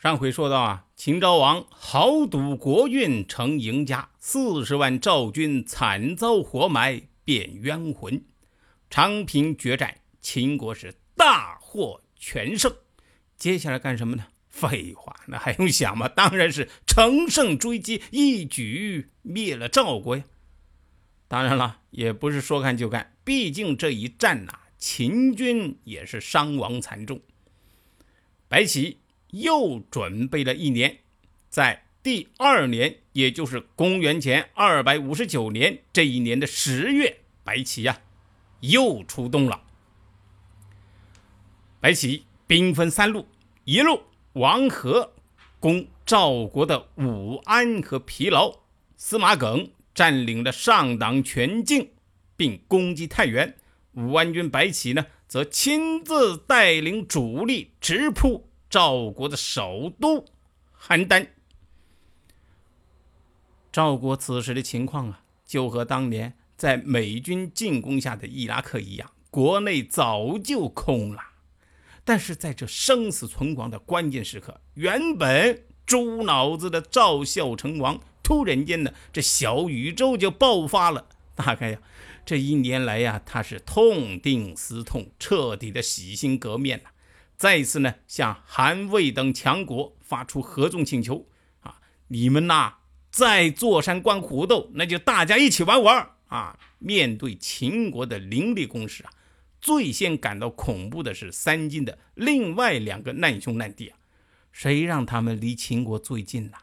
上回说到啊，秦昭王豪赌国运成赢家，四十万赵军惨遭活埋，变冤魂。长平决战，秦国是大获全胜。接下来干什么呢？废话，那还用想吗？当然是乘胜追击，一举灭了赵国呀。当然了，也不是说干就干，毕竟这一战呐，秦军也是伤亡惨重。白起。又准备了一年，在第二年，也就是公元前二百五十九年这一年的十月，白起呀又出动了。白起兵分三路，一路王和攻赵国的武安和疲劳，司马耿占领了上党全境，并攻击太原。武安军白起呢，则亲自带领主力直扑。赵国的首都邯郸。赵国此时的情况啊，就和当年在美军进攻下的伊拉克一样，国内早就空了。但是在这生死存亡的关键时刻，原本猪脑子的赵孝成王，突然间呢，这小宇宙就爆发了。大概呀，这一年来呀，他是痛定思痛，彻底的洗心革面了。再一次呢，向韩魏等强国发出合纵请求啊！你们呐，再坐山观虎斗，那就大家一起玩玩啊！面对秦国的凌厉攻势啊，最先感到恐怖的是三晋的另外两个难兄难弟啊！谁让他们离秦国最近呢？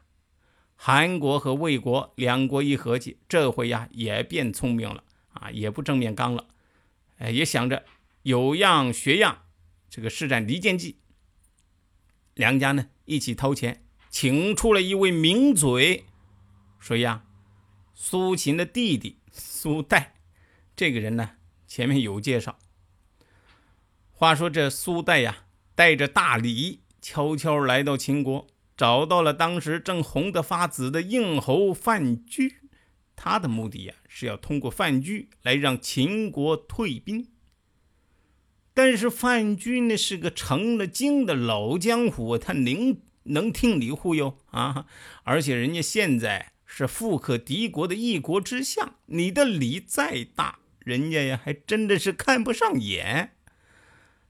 韩国和魏国两国一合计，这回呀也变聪明了啊，也不正面刚了，哎，也想着有样学样。这个施展离间计，两家呢一起掏钱，请出了一位名嘴，谁呀？苏秦的弟弟苏代。这个人呢，前面有介绍。话说这苏代呀，带着大礼，悄悄来到秦国，找到了当时正红得发紫的应侯范雎。他的目的呀，是要通过范雎来让秦国退兵。但是范雎呢是个成了精的老江湖，他能能听你忽悠啊？而且人家现在是富可敌国的一国之相，你的礼再大，人家呀还真的是看不上眼。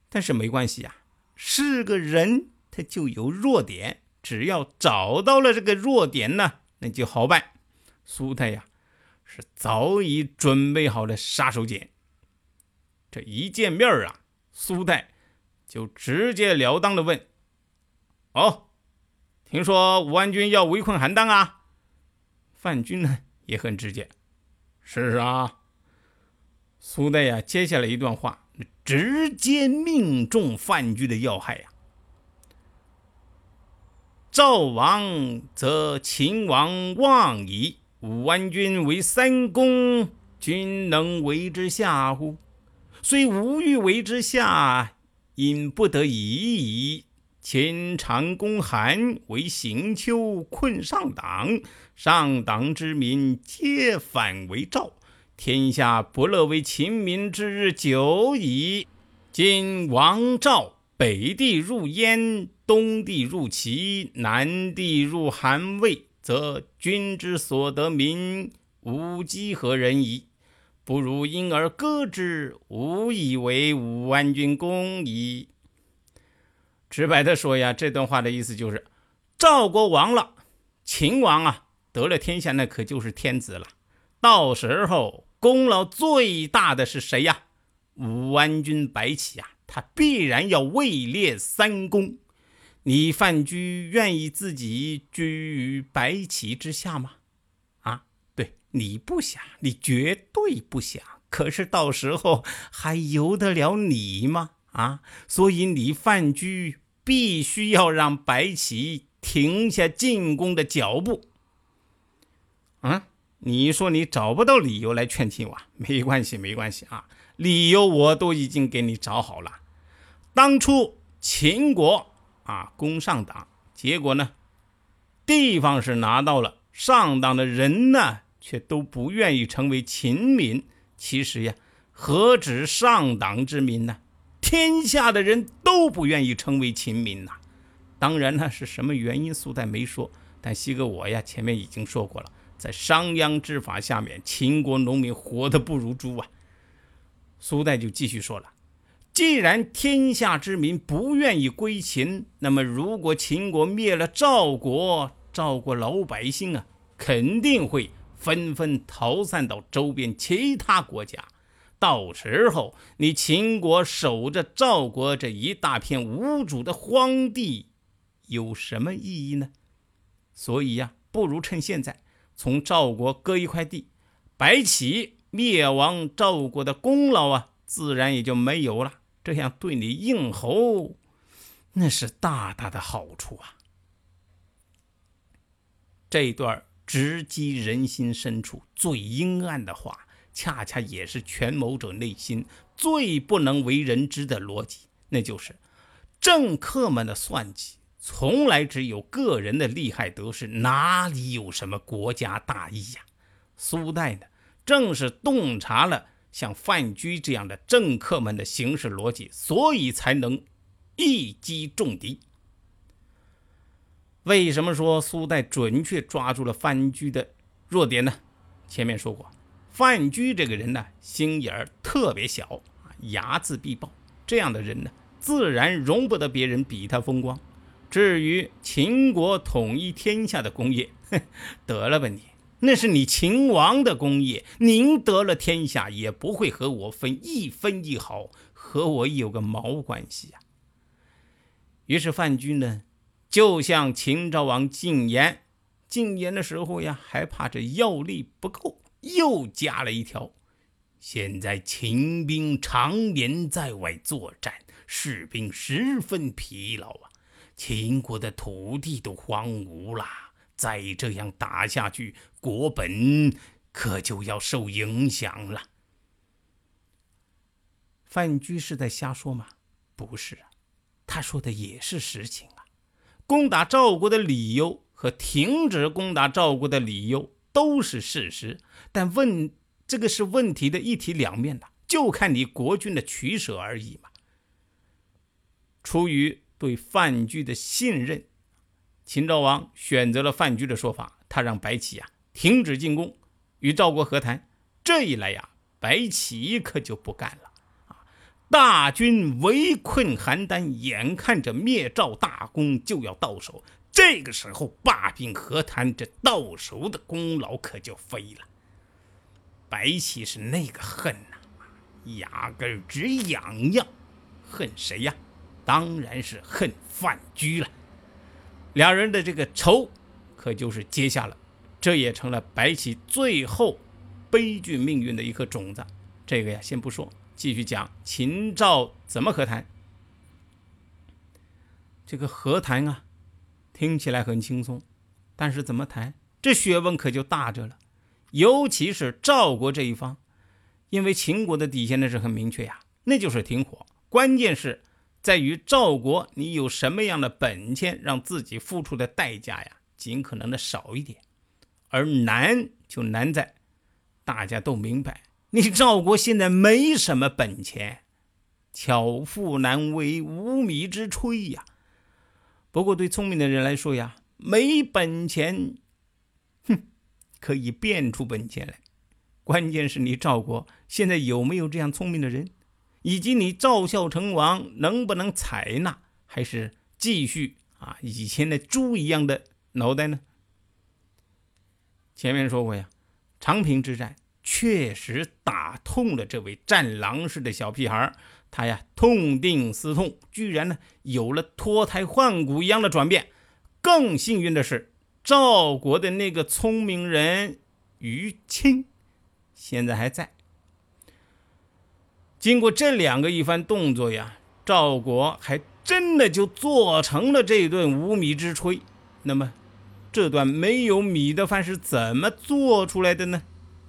但是没关系呀，是个人他就有弱点，只要找到了这个弱点呢，那就好办。苏太呀是早已准备好了杀手锏，这一见面啊。苏代就直截了当的问：“哦，听说武安君要围困邯郸啊？”范军呢也很直接：“是啊。”苏代呀，接下来一段话直接命中范雎的要害呀。赵王则秦王望矣，武安君为三公，君能为之下乎？虽无欲为之下，因不得已矣。秦长攻韩，为行丘困上党，上党之民皆反为赵，天下不乐为秦民之日久矣。今王赵北地入燕，东地入齐，南地入韩魏，则君之所得民，无几何人矣。不如因而割之，无以为武安君公矣。直白的说呀，这段话的意思就是，赵国亡了，秦王啊得了天下，那可就是天子了。到时候功劳最大的是谁呀？武安君白起啊，他必然要位列三公。你范雎愿意自己居于白起之下吗？你不想，你绝对不想。可是到时候还由得了你吗？啊！所以你范雎必须要让白起停下进攻的脚步。啊！你说你找不到理由来劝秦王，没关系，没关系啊，理由我都已经给你找好了。当初秦国啊攻上党，结果呢，地方是拿到了，上党的人呢却都不愿意成为秦民。其实呀，何止上党之民呢？天下的人都不愿意成为秦民呐。当然呢，是什么原因？苏代没说。但西哥我呀，前面已经说过了，在商鞅之法下面，秦国农民活得不如猪啊。苏代就继续说了：既然天下之民不愿意归秦，那么如果秦国灭了赵国，赵国老百姓啊，肯定会纷纷逃散到周边其他国家。到时候，你秦国守着赵国这一大片无主的荒地，有什么意义呢？所以呀，不如趁现在从赵国割一块地，白起灭亡赵国的功劳啊，自然也就没有了。这样对你应侯，那是大大的好处啊。这一段直击人心深处最阴暗的话。恰恰也是权谋者内心最不能为人知的逻辑，那就是政客们的算计从来只有个人的利害得失，哪里有什么国家大义呀？苏代呢，正是洞察了像范雎这样的政客们的行事逻辑，所以才能一击中敌。为什么说苏代准确抓住了范雎的弱点呢？前面说过。范雎这个人呢，心眼儿特别小，睚眦必报。这样的人呢，自然容不得别人比他风光。至于秦国统一天下的功业，得了吧你，那是你秦王的功业。您得了天下，也不会和我分一分一毫，和我有个毛关系呀。于是范雎呢，就向秦昭王进言。进言的时候呀，还怕这药力不够。又加了一条：现在秦兵常年在外作战，士兵十分疲劳啊，秦国的土地都荒芜了。再这样打下去，国本可就要受影响了。范雎是在瞎说吗？不是啊，他说的也是实情。攻打赵国的理由和停止攻打赵国的理由。都是事实，但问这个是问题的一体两面的，就看你国君的取舍而已嘛。出于对范雎的信任，秦昭王选择了范雎的说法，他让白起啊停止进攻，与赵国和谈。这一来呀，白起可就不干了！大军围困邯郸，眼看着灭赵大功就要到手。这个时候罢兵和谈，这到手的功劳可就飞了。白起是那个恨呐，压根直痒痒。恨谁呀？当然是恨范雎了。两人的这个仇，可就是结下了，这也成了白起最后悲剧命运的一颗种子。这个呀，先不说，继续讲秦赵怎么和谈。这个和谈啊。听起来很轻松，但是怎么谈，这学问可就大着了。尤其是赵国这一方，因为秦国的底线那是很明确呀，那就是停火。关键是在于赵国，你有什么样的本钱，让自己付出的代价呀，尽可能的少一点。而难就难在，大家都明白，你赵国现在没什么本钱，巧妇难为无米之炊呀。不过，对聪明的人来说呀，没本钱，哼，可以变出本钱来。关键是你赵国现在有没有这样聪明的人，以及你赵孝成王能不能采纳，还是继续啊以前的猪一样的脑袋呢？前面说过呀，长平之战确实打痛了这位战狼似的小屁孩他呀，痛定思痛，居然呢有了脱胎换骨一样的转变。更幸运的是，赵国的那个聪明人于青现在还在。经过这两个一番动作呀，赵国还真的就做成了这顿无米之炊。那么，这段没有米的饭是怎么做出来的呢？